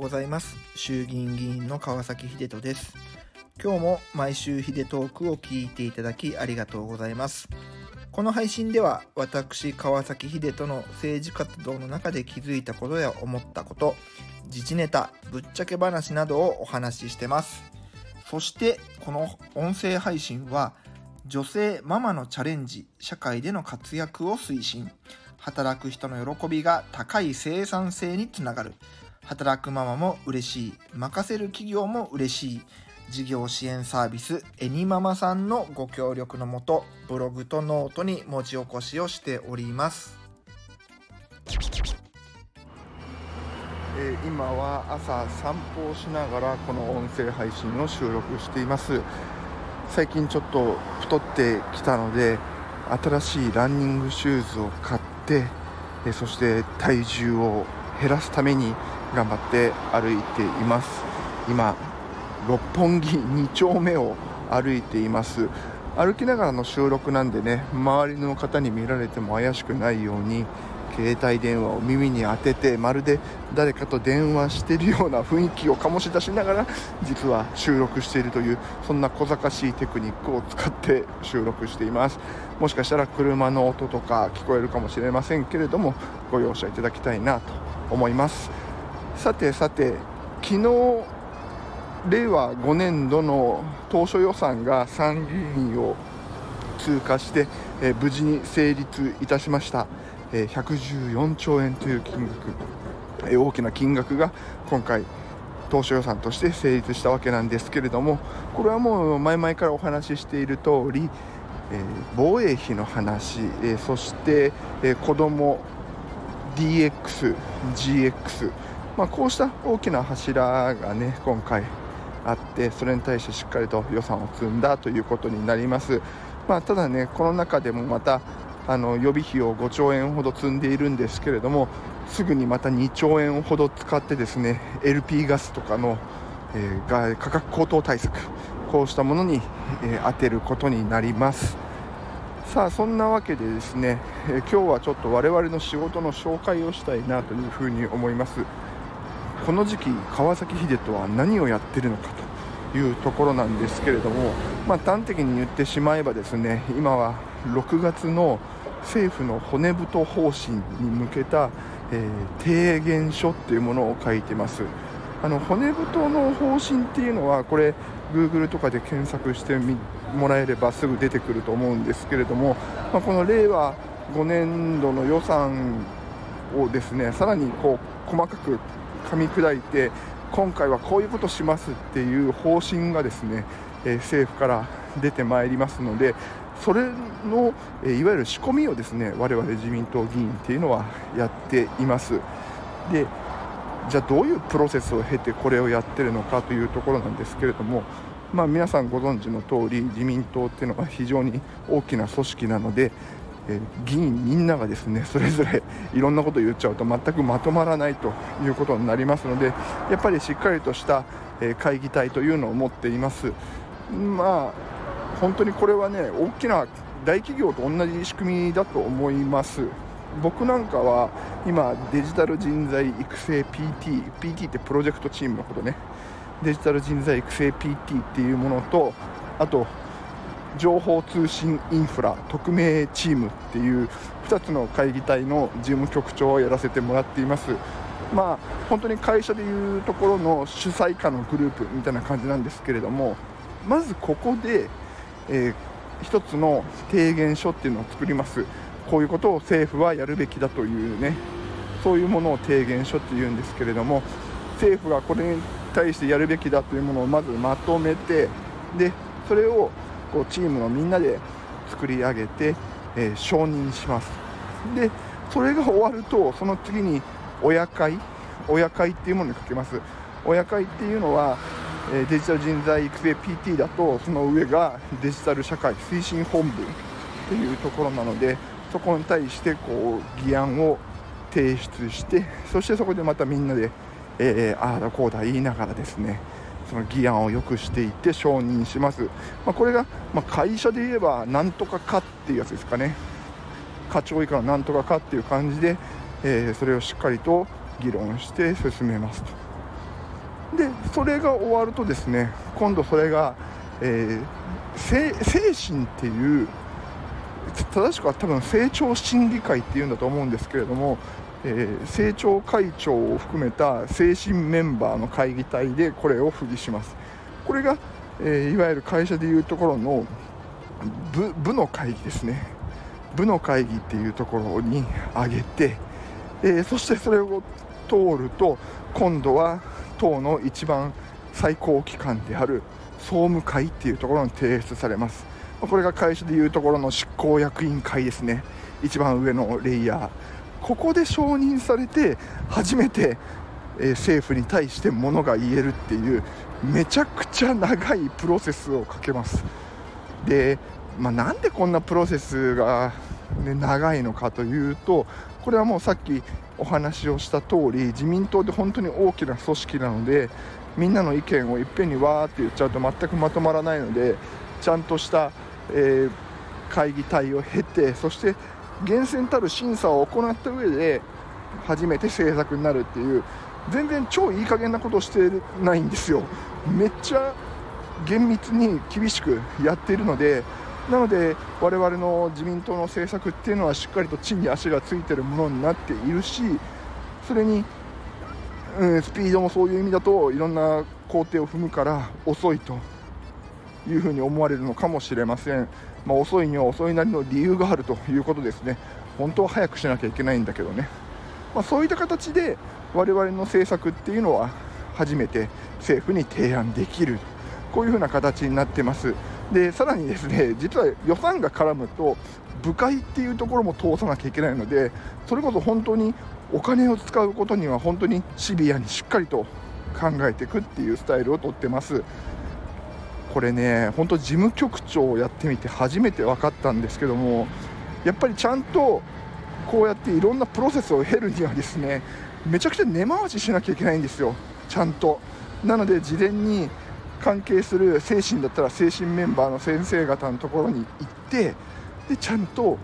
ございます。衆議院議員の川崎秀人です。今日も毎週秀トークを聞いていただきありがとうございます。この配信では私川崎秀人の政治活動の中で気づいたことや思ったこと自治ネタぶっちゃけ話などをお話ししてます。そしてこの音声配信は女性ママのチャレンジ社会での活躍を推進。働く人の喜びが高い生産性につながる。働くママも嬉しい。任せる企業も嬉しい。事業支援サービスエニママさんのご協力のもとブログとノートに文字起こしをしております。えー、今は朝散歩をしながらこの音声配信を収録しています。最近ちょっと太ってきたので新しいランニングシューズを買って、えそして体重を減らすために頑張って歩いています。今六本木2丁目を歩いています。歩きながらの収録なんでね周りの方に見られても怪しくないように携帯電話を耳に当ててまるで誰かと電話しているような雰囲気を醸し出しながら実は収録しているというそんな小賢しいテクニックを使って収録しています。もしかしたら車の音とか聞こえるかもしれませんけれどもご容赦いただきたいなと思います。さてさて昨日令和5年度の当初予算が参議院を通過して、え無事に成立いたしました。え114兆円という金額、え大きな金額が今回当初予算として成立したわけなんですけれどもこれはもう前々からお話ししている通り、え防衛費の話、えそして、え子ども DX、GX、まあ、こうした大きな柱がね今回あってそれに対してしっかりと予算を積んだということになります、まあ、ただねこの中でもまたあの予備費を5兆円ほど積んでいるんですけれどもすぐにまた2兆円ほど使ってですね LP ガスとかの、えー、価格高騰対策こうしたものに、えー、当てることになります。さあそんなわけでですね、えー、今日はちょっと我々の仕事の紹介をしたいなというふうに思います。この時期川崎秀人は何をやってるのかというところなんですけれども、まあ、端的に言ってしまえばですね今は6月の政府の骨太方針に向けた、えー、提言書っていうものを書いてます。あの骨太の方針っていうのはこれ Google とかで検索してもらえればすぐ出てくると思うんですけれども、まあ、この令和5年度の予算をですねさらにこう細かく噛み砕いて今回はこういうことしますっていう方針がですね、え、政府から出てまいりますのでそれの、えいわゆる仕込みをですね我々自民党議員っていうのはやっています。でじゃあどういうプロセスを経てこれをやってるのかというところなんですけれども、まあ、皆さんご存知の通り自民党っていうのが非常に大きな組織なので、え議員みんながですねそれぞれいろんなことを言っちゃうと全くまとまらないということになりますのでやっぱりしっかりとした、え会議体というのを持っています。まあ本当にこれはね大きな大企業と同じ仕組みだと思います僕なんかは今デジタル人材育成 PT PT ってプロジェクトチームのことねデジタル人材育成 PT っていうものとあと情報通信インフラ匿名チームっていう2つの会議体の事務局長をやらせてもらっています。まあ本当に会社でいうところの主催下のグループみたいな感じなんですけれどもまずここでえー、一つの提言書っていうのを作ります。こういうことを政府はやるべきだというねそういうものを提言書っていうんですけれども政府がこれに対してやるべきだというものをまずまとめてでそれをこうチームのみんなで作り上げて、えー、承認します。でそれが終わるとその次に親会親会っていうものにかけます。親会っていうのはえデジタル人材育成 PT だとその上がデジタル社会推進本部というところなのでそこに対してこう議案を提出してそしてそこでまたみんなで、えー、ああだこうだ言いながらですねその議案を良くしていて承認します、まあ、これが、まあ、会社で言えばなんとかかっていうやつですかね。課長以下のなんとかかっていう感じで、えー、それをしっかりと議論して進めますと。でそれが終わるとですね今度それが、えー、精神っていう正しくは多分成長審議会っていうんだと思うんですけれども、えー、政調会長を含めた精神メンバーの会議体でこれを付議します。これが、えー、いわゆる会社でいうところの部部の会議ですね。部の会議っていうところに上げて、えー、そしてそれを通ると今度は党の一番最高機関である総務会っていうところに提出されます。これが会社でいうところの執行役員会ですね。一番上のレイヤー。ここで承認されて初めて、えー、政府に対してものが言えるっていうめちゃくちゃ長いプロセスをかけます。で、まあ、なんでこんなプロセスが、ね、長いのかというとこれはもうさっきお話をした通り自民党で本当に大きな組織なのでみんなの意見をいっぺんにわーって言っちゃうと全くまとまらないのでちゃんとした、えー、会議体を経てそして厳選たる審査を行った上で初めて政策になるっていう全然超いい加減なことをしてないんですよ。めっちゃ厳密に厳しくやっているのでなので我々の自民党の政策っていうのはしっかりと地に足がついてるものになっているしそれに、うん、スピードもそういう意味だといろんな工程を踏むから遅いというふうに思われるのかもしれません、まあ、遅いには遅いなりの理由があるということですね。本当は早くしなきゃいけないんだけどね、まあ、そういった形で我々の政策っていうのは初めて政府に提案できる。こういうふうな形になってます。でさらにですね 実は予算が絡むと部会っていうところも通さなきゃいけないのでそれこそ本当にお金を使うことには本当にシビアにしっかりと考えていくっていうスタイルをとってます。これね本当事務局長をやってみて初めて分かったんですけどもやっぱりちゃんとこうやっていろんなプロセスを経るにはですねめちゃくちゃ根回ししなきゃいけないんですよ。ちゃんと。なので事前に関係する精神だったら精神メンバーの先生方のところに行ってでちゃんと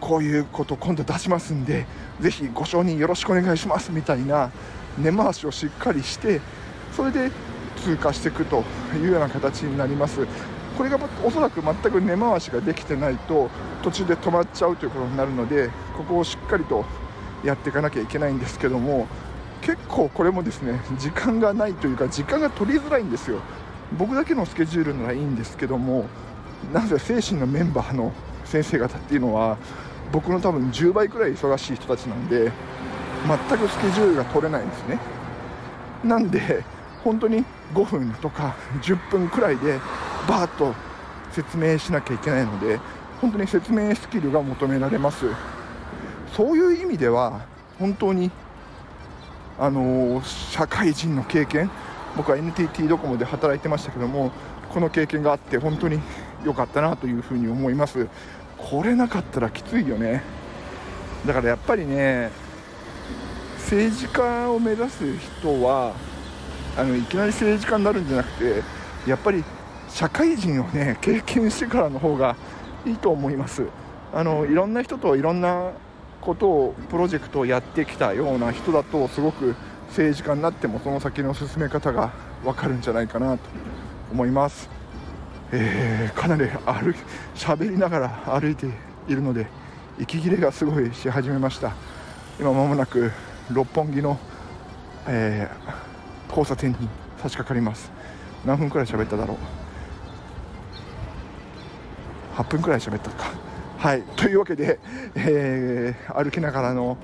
こういうこと今度出しますんでぜひご承認よろしくお願いしますみたいな根回しをしっかりしてそれで通過していくというような形になります。これがおそらく全く根回しができてないと途中で止まっちゃうということになるのでここをしっかりとやっていかなきゃいけないんですけども結構これもですね時間がないというか時間が取りづらいんですよ。僕だけのスケジュールならいいんですけどもなぜ精神のメンバーの先生方っていうのは僕の多分10倍くらい忙しい人たちなんで全くスケジュールが取れないんですね。なんで本当に5分とか10分くらいでバーッと説明しなきゃいけないので本当に説明スキルが求められます。そういう意味では本当にあの社会人の経験僕は NTT ドコモで働いてましたけどもこの経験があって本当に良かったなというふうに思います。これなかったらきついよね。だからやっぱりね政治家を目指す人はあのいきなり政治家になるんじゃなくてやっぱり社会人をね経験してからの方がいいと思います。あのいろんな人といろんなことをプロジェクトをやってきたような人だとすごく政治家になってもその先の進め方が分かるんじゃないかなと思います、えー、かなり歩き喋りながら歩いているので息切れがすごいし始めました。今まもなく六本木の、えー交差点に差し掛かります。何分くらい喋っただろう？8分くらい喋ったか。はい。というわけで、えー、歩きながらの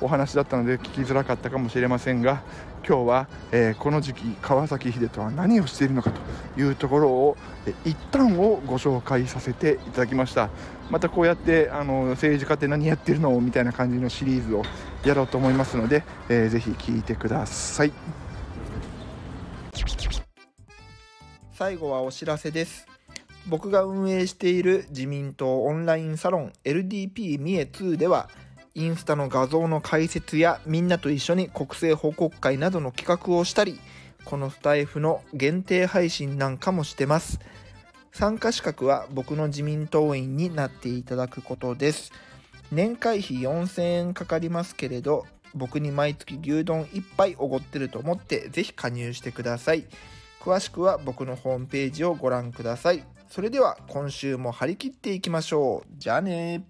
お話だったので聞きづらかったかもしれませんが今日は、えー、この時期川崎秀人は何をしているのかというところを、えー、一旦をご紹介させていただきました。またこうやってあの政治家って何やってるの？みたいな感じのシリーズをやろうと思いますので、えー、ぜひ聞いてください。最後はお知らせです。僕が運営している自民党オンラインサロン LDP 三重2ではインスタの画像の解説やみんなと一緒に国政報告会などの企画をしたりこのスタイフの限定配信なんかもしてます。参加資格は僕の自民党員になっていただくことです。年会費4000円かかりますけれど僕に毎月牛丼1杯おごってると思ってぜひ加入してください。詳しくは僕のホームページをご覧ください。それでは今週も張り切っていきましょう。じゃあね